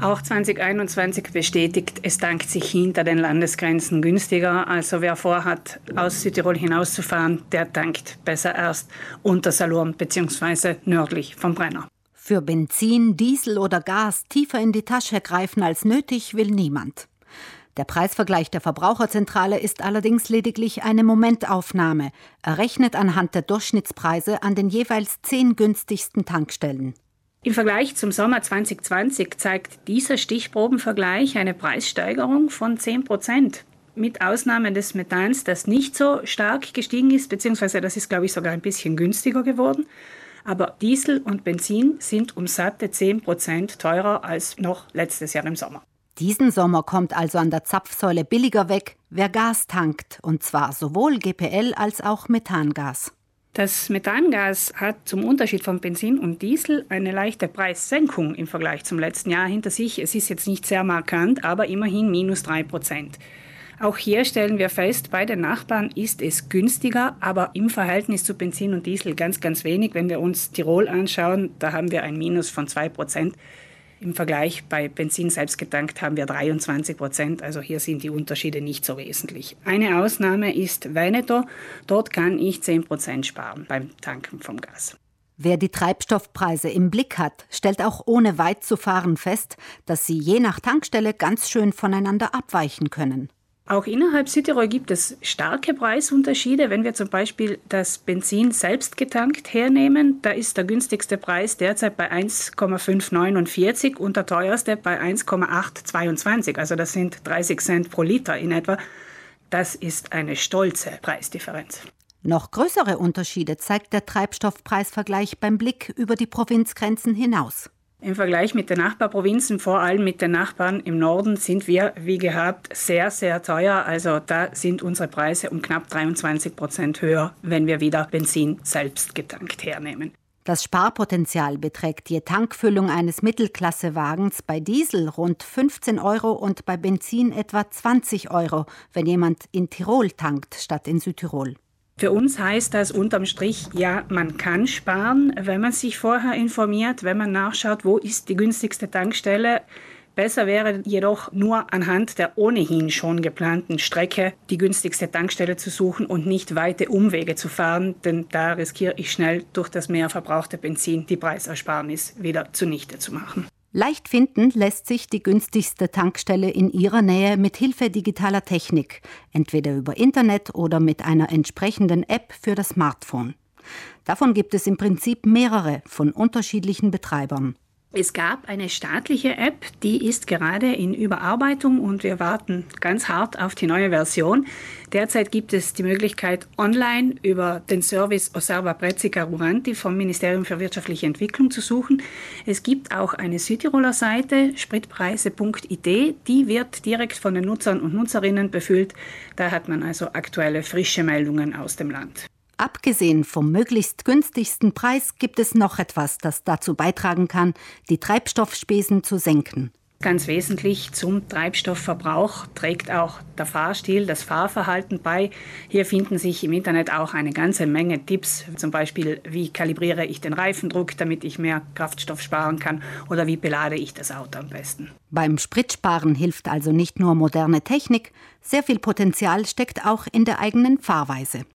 Auch 2021 bestätigt, es dankt sich hinter den Landesgrenzen günstiger. Also wer vorhat, aus Südtirol hinauszufahren, der tankt besser erst unter Salurn bzw. nördlich vom Brenner. Für Benzin, Diesel oder Gas tiefer in die Tasche greifen als nötig will niemand. Der Preisvergleich der Verbraucherzentrale ist allerdings lediglich eine Momentaufnahme, errechnet anhand der Durchschnittspreise an den jeweils zehn günstigsten Tankstellen. Im Vergleich zum Sommer 2020 zeigt dieser Stichprobenvergleich eine Preissteigerung von 10 Prozent. Mit Ausnahme des Methans, das nicht so stark gestiegen ist, beziehungsweise das ist, glaube ich, sogar ein bisschen günstiger geworden. Aber Diesel und Benzin sind um satte 10 Prozent teurer als noch letztes Jahr im Sommer. Diesen Sommer kommt also an der Zapfsäule billiger weg, wer Gas tankt, und zwar sowohl GPL als auch Methangas. Das Methangas hat zum Unterschied von Benzin und Diesel eine leichte Preissenkung im Vergleich zum letzten Jahr hinter sich. Es ist jetzt nicht sehr markant, aber immerhin minus 3 Prozent. Auch hier stellen wir fest, bei den Nachbarn ist es günstiger, aber im Verhältnis zu Benzin und Diesel ganz, ganz wenig. Wenn wir uns Tirol anschauen, da haben wir ein Minus von 2 Prozent. Im Vergleich bei Benzin selbst getankt haben wir 23 Prozent. Also hier sind die Unterschiede nicht so wesentlich. Eine Ausnahme ist Veneto. Dort kann ich 10 Prozent sparen beim Tanken vom Gas. Wer die Treibstoffpreise im Blick hat, stellt auch ohne weit zu fahren fest, dass sie je nach Tankstelle ganz schön voneinander abweichen können. Auch innerhalb Südtirol gibt es starke Preisunterschiede. Wenn wir zum Beispiel das Benzin selbst getankt hernehmen, da ist der günstigste Preis derzeit bei 1,549 und der teuerste bei 1,822. Also das sind 30 Cent pro Liter in etwa. Das ist eine stolze Preisdifferenz. Noch größere Unterschiede zeigt der Treibstoffpreisvergleich beim Blick über die Provinzgrenzen hinaus. Im Vergleich mit den Nachbarprovinzen, vor allem mit den Nachbarn im Norden, sind wir, wie gehabt, sehr, sehr teuer. Also da sind unsere Preise um knapp 23 Prozent höher, wenn wir wieder Benzin selbst getankt hernehmen. Das Sparpotenzial beträgt je Tankfüllung eines Mittelklassewagens bei Diesel rund 15 Euro und bei Benzin etwa 20 Euro, wenn jemand in Tirol tankt statt in Südtirol. Für uns heißt das unterm Strich, ja, man kann sparen, wenn man sich vorher informiert, wenn man nachschaut, wo ist die günstigste Tankstelle. Besser wäre jedoch nur anhand der ohnehin schon geplanten Strecke die günstigste Tankstelle zu suchen und nicht weite Umwege zu fahren, denn da riskiere ich schnell durch das mehr verbrauchte Benzin die Preisersparnis wieder zunichte zu machen. Leicht finden lässt sich die günstigste Tankstelle in Ihrer Nähe mit Hilfe digitaler Technik, entweder über Internet oder mit einer entsprechenden App für das Smartphone. Davon gibt es im Prinzip mehrere von unterschiedlichen Betreibern. Es gab eine staatliche App, die ist gerade in Überarbeitung und wir warten ganz hart auf die neue Version. Derzeit gibt es die Möglichkeit, online über den Service Osserva Prezzi Caruranti vom Ministerium für wirtschaftliche Entwicklung zu suchen. Es gibt auch eine Südtiroler Seite, spritpreise.it, die wird direkt von den Nutzern und Nutzerinnen befüllt. Da hat man also aktuelle frische Meldungen aus dem Land. Abgesehen vom möglichst günstigsten Preis gibt es noch etwas, das dazu beitragen kann, die Treibstoffspesen zu senken. Ganz wesentlich zum Treibstoffverbrauch trägt auch der Fahrstil, das Fahrverhalten bei. Hier finden sich im Internet auch eine ganze Menge Tipps, zum Beispiel wie kalibriere ich den Reifendruck, damit ich mehr Kraftstoff sparen kann oder wie belade ich das Auto am besten. Beim Spritsparen hilft also nicht nur moderne Technik, sehr viel Potenzial steckt auch in der eigenen Fahrweise.